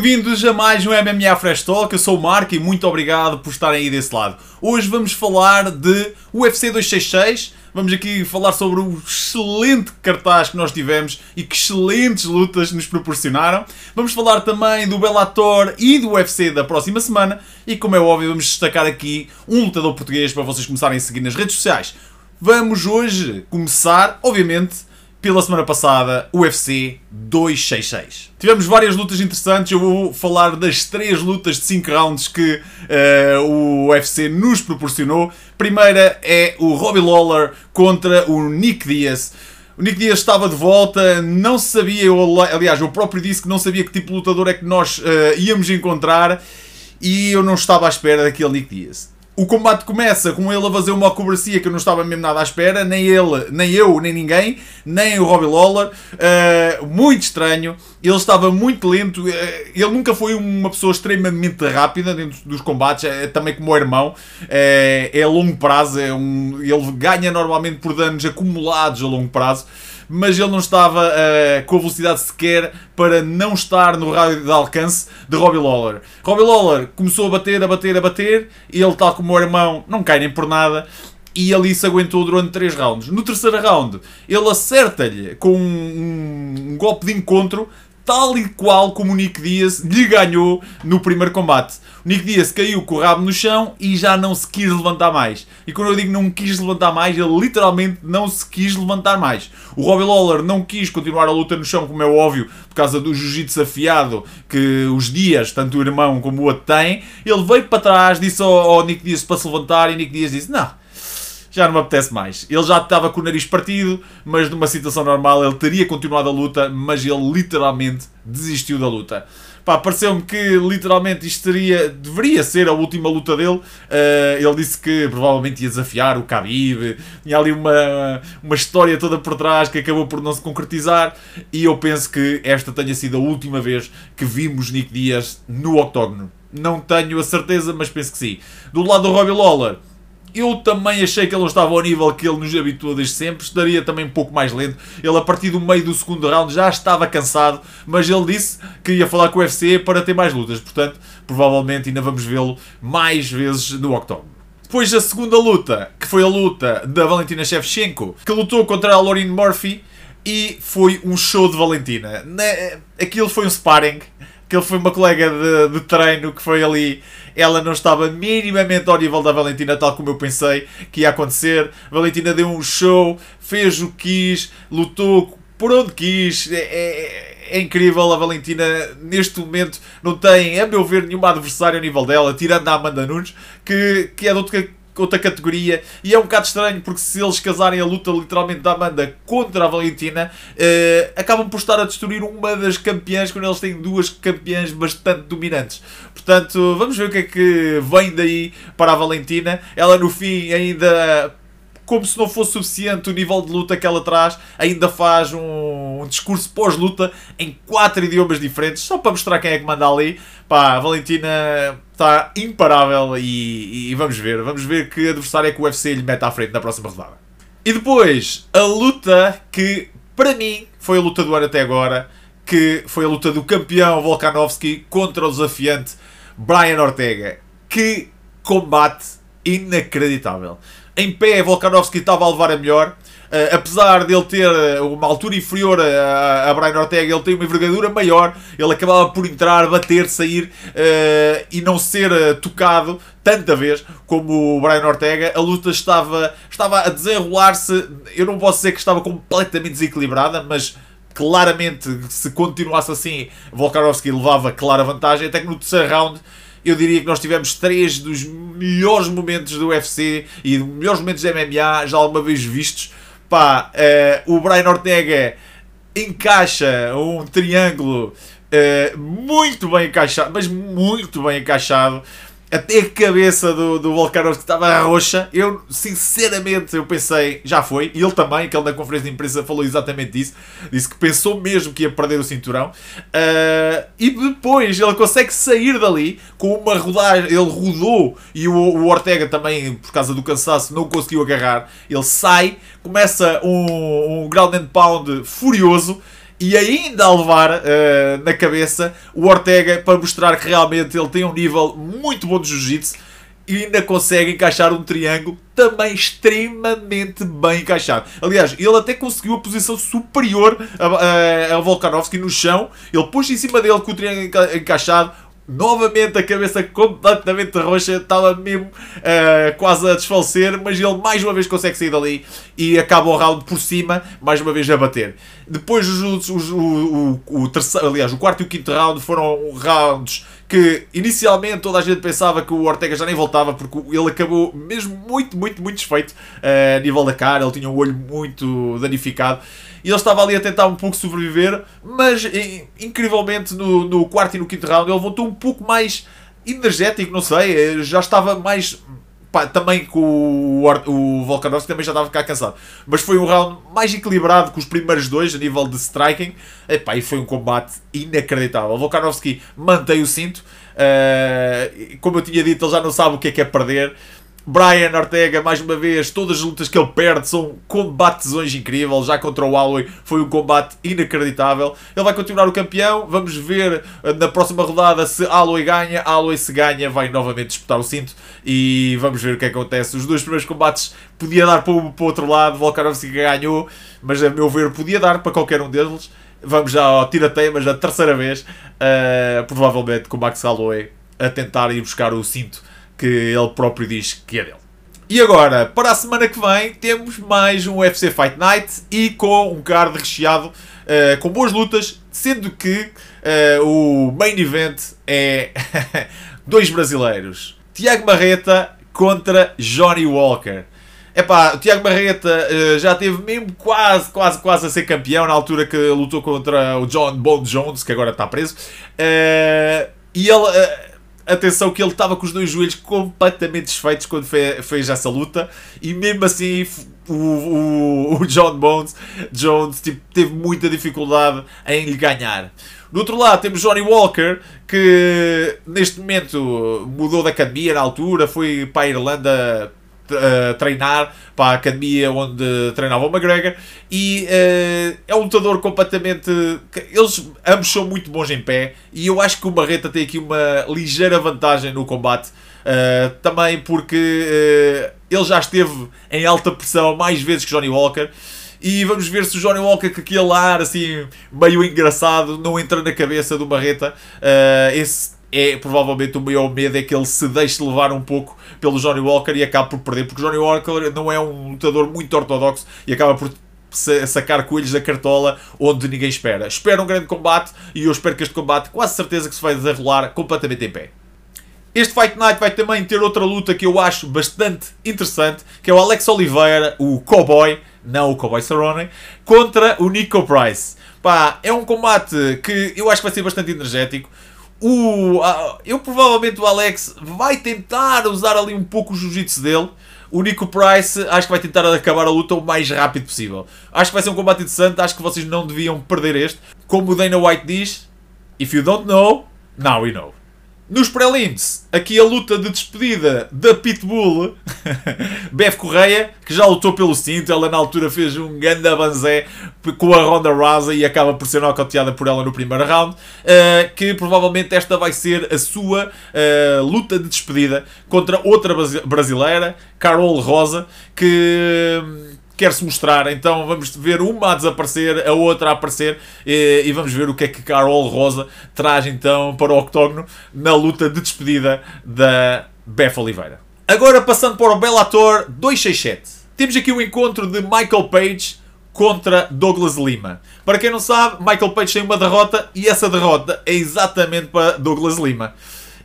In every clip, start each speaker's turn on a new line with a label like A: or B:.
A: Bem-vindos a mais um MMA Fresh Talk, eu sou o Marco e muito obrigado por estarem aí desse lado. Hoje vamos falar de UFC 266, vamos aqui falar sobre o excelente cartaz que nós tivemos e que excelentes lutas nos proporcionaram. Vamos falar também do Bellator e do UFC da próxima semana e como é óbvio vamos destacar aqui um lutador português para vocês começarem a seguir nas redes sociais. Vamos hoje começar, obviamente, pela semana passada, UFC 266. Tivemos várias lutas interessantes, eu vou falar das três lutas de 5 rounds que uh, o UFC nos proporcionou. Primeira é o Robbie Lawler contra o Nick Diaz. O Nick Diaz estava de volta, não sabia, eu, aliás, eu próprio disse que não sabia que tipo de lutador é que nós uh, íamos encontrar e eu não estava à espera daquele Nick Diaz. O combate começa com ele a fazer uma acrobacia que eu não estava mesmo nada à espera, nem ele, nem eu, nem ninguém, nem o Robbie Lawler. Uh, muito estranho, ele estava muito lento. Uh, ele nunca foi uma pessoa extremamente rápida dentro dos combates, é, também como o irmão. É, é a longo prazo, é um, ele ganha normalmente por danos acumulados a longo prazo mas ele não estava uh, com a velocidade sequer para não estar no rádio de alcance de Robbie Lawler. Robbie Lawler começou a bater, a bater, a bater, e ele, tal como o irmão, não cai nem por nada. E ali se aguentou durante 3 rounds. No terceiro round, ele acerta-lhe com um, um golpe de encontro, tal e qual como o Nick Diaz lhe ganhou no primeiro combate. O Nick Diaz caiu com o rabo no chão e já não se quis levantar mais. E quando eu digo não quis levantar mais, ele literalmente não se quis levantar mais. O Robbie Lawler não quis continuar a luta no chão, como é óbvio, por causa do jiu-jitsu afiado que os Dias, tanto o irmão como o outro, têm. Ele veio para trás, disse ao, Nick Diaz para se levantar e Nick Diaz disse: Não, já não me apetece mais. Ele já estava com o nariz partido, mas numa situação normal ele teria continuado a luta, mas ele literalmente desistiu da luta. Pá, pareceu-me que literalmente isto deveria ser a última luta dele. Uh, ele disse que provavelmente ia desafiar o Khabib, tinha ali uma, uma história toda por trás que acabou por não se concretizar. E eu penso que esta tenha sido a última vez que vimos Nick Dias no octógono. Não tenho a certeza, mas penso que sim. Do lado do Robbie Lawler eu também achei que ele não estava ao nível que ele nos habituou desde sempre, estaria também um pouco mais lento. Ele, a partir do meio do segundo round, já estava cansado, mas ele disse que ia falar com o UFC para ter mais lutas, portanto, provavelmente ainda vamos vê-lo mais vezes no octógono. Depois a segunda luta, que foi a luta da Valentina Shevchenko, que lutou contra a Lauren Murphy e foi um show de Valentina. Aquilo foi um sparring que ele foi uma colega de, de, treino que foi ali. Ela não estava minimamente ao nível da Valentina, tal como eu pensei que ia acontecer. Valentina deu um show, fez o que quis, lutou por onde quis. É, é, é, incrível. A Valentina, neste momento, não tem, a meu ver, nenhuma adversária ao nível dela, tirando a Amanda Nunes, que, que é de outro outra categoria e é um bocado estranho porque se eles casarem a luta literalmente da Amanda contra a Valentina uh, acabam por estar a destruir uma das campeãs quando eles têm duas campeãs bastante dominantes. Portanto vamos ver o que é que vem daí para a Valentina. Ela no fim ainda como se não fosse suficiente o nível de luta que ela traz, ainda faz um, um discurso pós-luta em quatro idiomas diferentes, só para mostrar quem é que manda ali. Pá, a Valentina está imparável e, e, vamos ver, vamos ver que adversário é que o UFC lhe mete à frente na próxima rodada. E depois, a luta que, para mim, foi a luta do ano até agora, que foi a luta do campeão Volkanovski contra o desafiante Brian Ortega. Que combate inacreditável. Em pé, Volkanovski estava a levar a melhor. Uh, apesar de ele ter eh, uma altura inferior a, a Brian Ortega, ele tem uma envergadura maior. Ele acabava por entrar, bater, sair uh, e não ser tocado tanta vez como o Brian Ortega. A luta estava, estava a desenrolar-se. Eu não posso dizer que estava completamente desequilibrada, mas claramente, se continuasse assim, Volkanovski levava clara vantagem. Até que no terceiro round eu diria que nós tivemos três dos melhores momentos do UFC e dos melhores momentos da MMA já alguma vez vistos. Pá, uh, o Brian Ortega encaixa um triângulo uh, muito bem encaixado, mas muito bem encaixado até a cabeça do, do Volkanovski estava roxa. Eu, sinceramente, eu pensei, já foi. E ele também, que ele na conferência de imprensa falou exatamente isso. Disse que pensou mesmo que ia perder o cinturão. Uh, e depois ele consegue sair dali com uma rodagem. Ele rodou e o, o Ortega também, por causa do cansaço, não conseguiu agarrar. Ele sai, começa um, um ground and pound furioso e ainda a levar uh, na cabeça o Ortega para mostrar que realmente ele tem um nível muito bom de jiu-jitsu e ainda consegue encaixar um triângulo também extremamente bem encaixado. Aliás, ele até conseguiu a posição superior a, a, a Volkanovski no chão. Ele pôs em cima dele com o triângulo encaixado. Novamente a cabeça completamente roxa, estava mesmo uh, quase a desfalecer, mas ele mais uma vez consegue sair dali e acaba o round por cima, mais uma vez a bater. Depois os, os, o, o, o terceiro, aliás, o quarto e o quinto round foram rounds que inicialmente toda a gente pensava que o Ortega já nem voltava porque ele acabou mesmo muito, muito, muito desfeito uh, a nível da cara, ele tinha um olho muito danificado. E ele estava ali a tentar um pouco sobreviver, mas incrivelmente no, no quarto e no quinto round ele voltou um pouco mais energético, não sei, eh, já estava mais Pá, também com o, o Volkanovski também já estava a ficar cansado. Mas foi um round mais equilibrado que os primeiros dois a nível de striking. Epá, e foi um combate inacreditável. O Volkanovski mantém o cinto. Uh, como eu tinha dito, ele já não sabe o que é que é perder. Brian Ortega, mais uma vez, todas as lutas que ele perde são combatezões incríveis. Já contra o Alloy foi um combate inacreditável. Ele vai continuar o campeão. Vamos ver eh, na próxima rodada se Alloy ganha. Alloy, se ganha, vai novamente disputar o cinto. E vamos ver o que acontece. Os dois primeiros combates podia dar para o, para o outro lado. Volkanovski ganhou, mas a meu ver podia dar para qualquer um deles. Vamos já ao tirateio, mas a terceira vez, uh, provavelmente com o Max a tentar ir buscar o cinto que ele próprio diz que é dele. E agora, para a semana que vem, temos mais um UFC Fight Night e com um card recheado uh, com boas lutas, sendo que uh, o main event é dois brasileiros. Tiago Marreta contra Johnny Walker. Epá, o Tiago Marreta uh, já teve mesmo quase, quase, quase a ser campeão na altura que lutou contra o John Bone Jones, que agora está preso. e ele atenção que ele estava com os dois joelhos completamente desfeitos quando fez, fez essa luta e mesmo assim o, o, o John Bones Jones tipo, teve muita dificuldade em lhe ganhar. Do outro lado temos Johnny Walker que neste momento mudou de academia na altura, foi para a Irlanda uh, treinar para a academia onde treinava o McGregor e uh, é um lutador completamente. Eles ambos são muito bons em pé e eu acho que o Barreta tem aqui uma ligeira vantagem no combate. Uh, também porque ele já esteve em alta pressão mais vezes que Johnny Walker. E vamos ver se o Johnny Walker, com aquele ar assim meio engraçado, não entra na cabeça do Barreta. Esse é provavelmente o maior medo é que ele se deixe levar um pouco pelo Johnny Walker e acabe por perder, porque Johnny Walker não é um lutador muito ortodoxo e acaba por sacar coelhos da cartola onde ninguém espera. Espera um grande combate e eu espero que este combate, quase certeza que se vai desenrolar completamente em pé. Este Fight Night vai também ter outra luta que eu acho bastante interessante, que é o Alex Oliveira, o Cowboy, não o Cowboy Cerrone, contra o Nico Price. Pá, é um combate que eu acho que vai ser bastante energético o, eu provavelmente o Alex vai tentar usar ali um pouco o jiu-jitsu dele. O Nico Price acho que vai tentar acabar a luta o mais rápido possível. Acho que vai ser um combate interessante. Acho que vocês não deviam perder este. Como o Dana White diz: If you don't know, now we know. Nos prelims, aqui a luta de despedida da Pitbull, Beth Correia, que já lutou pelo cinto, ela na altura fez um grande banzé com a Ronda Rousey e acaba por ser nocauteada por ela no primeiro round, uh, que provavelmente esta vai ser a sua uh, luta de despedida contra outra brasileira, Carol Rosa, que quer se mostrar. Então vamos ver uma a desaparecer, a outra a aparecer e, e, vamos ver o que é que Carol Rosa traz então para o octógono na luta de despedida da Beth Oliveira. Agora passando para o Bellator 267. Temos aqui o encontro de Michael Page contra Douglas Lima. Para quem não sabe, Michael Page tem uma derrota e essa derrota é exatamente para Douglas Lima.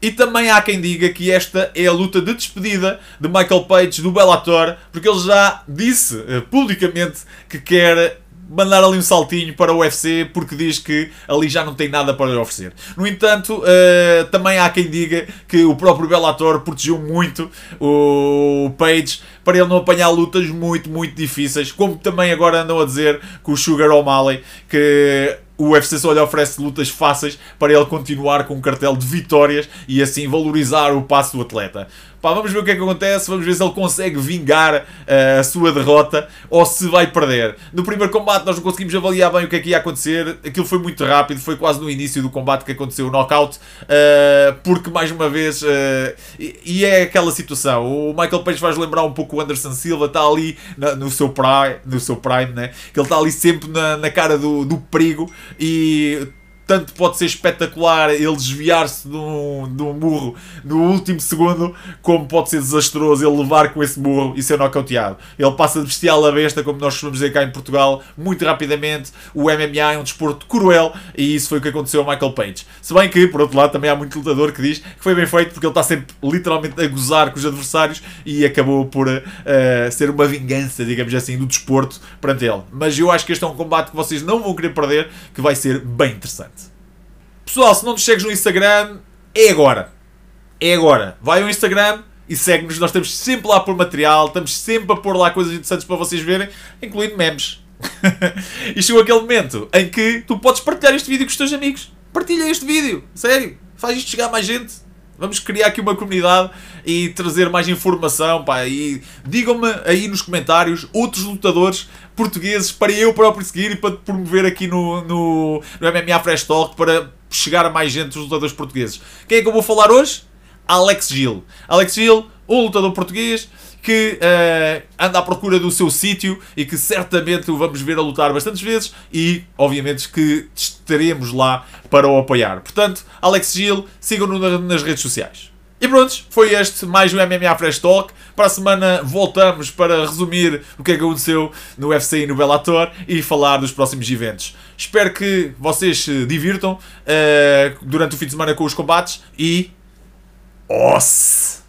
A: E também há quem diga que esta é a luta de despedida de Michael Page do Bellator, porque ele já disse uh, publicamente que quer mandar ali um saltinho para o UFC porque diz que ali já não tem nada para lhe oferecer. No entanto, uh, também há quem diga que o próprio Bellator protegeu muito o Page para ele não apanhar lutas muito, muito difíceis, como também agora andam a dizer com o Sugar O'Malley que o UFC só lhe oferece lutas fáceis para ele continuar com um cartel de vitórias e assim valorizar o passo do atleta. Pá, vamos ver o que é que acontece, vamos ver se ele consegue vingar uh, a sua derrota ou se vai perder. No primeiro combate nós não conseguimos avaliar bem o que é que ia acontecer, aquilo foi muito rápido, foi quase no início do combate que aconteceu o knockout, uh, porque mais uma vez, uh, e, e, é aquela situação, o Michael Page faz lembrar um pouco o Anderson Silva, está ali na, no, seu prime, no seu prime, né? que ele está ali sempre na, na cara do, do perigo e tanto pode ser espetacular ele desviar-se de um, de um murro no último segundo, como pode ser desastroso ele levar com esse murro e ser nocauteado. Ele passa de bestial a besta, como nós costumamos dizer cá em Portugal, muito rapidamente. O MMA é um desporto cruel e isso foi o que aconteceu ao Michael Page. Se bem que, por outro lado, também há muito lutador que diz que foi bem feito porque ele está sempre literalmente a gozar com os adversários e acabou por uh, ser uma vingança, digamos assim, do desporto perante ele. Mas eu acho que este é um combate que vocês não vão querer perder, que vai ser bem interessante. Pessoal, se não nos segues no Instagram, é agora. É agora. Vai ao Instagram e segue-nos. Nós estamos sempre lá a pôr material, estamos sempre a pôr lá coisas interessantes para vocês verem, incluindo memes. e chegou aquele momento em que tu podes partilhar este vídeo com os teus amigos. Partilha este vídeo, sério. Faz isto chegar a mais gente. Vamos criar aqui uma comunidade e trazer mais informação, pá. E digam-me aí nos comentários outros lutadores portugueses para eu próprio seguir e para promover aqui no, no, no MMA Fresh Talk para chegar a mais gente os lutadores portugueses. Quem é que eu vou falar hoje? Alex Gil. Alex Gil, um lutador português que uh, anda à procura do seu sítio e que certamente o vamos ver a lutar bastantes vezes e, obviamente, que estaremos lá para o apoiar. Portanto, Alex Gil, sigam-no nas redes sociais. E pronto, foi este mais um MMA Fresh Talk. Para a semana voltamos para resumir o que é que aconteceu no UFC e no Bellator e falar dos próximos eventos. Espero que vocês se divirtam uh, durante o fim de semana com os combates e. Os!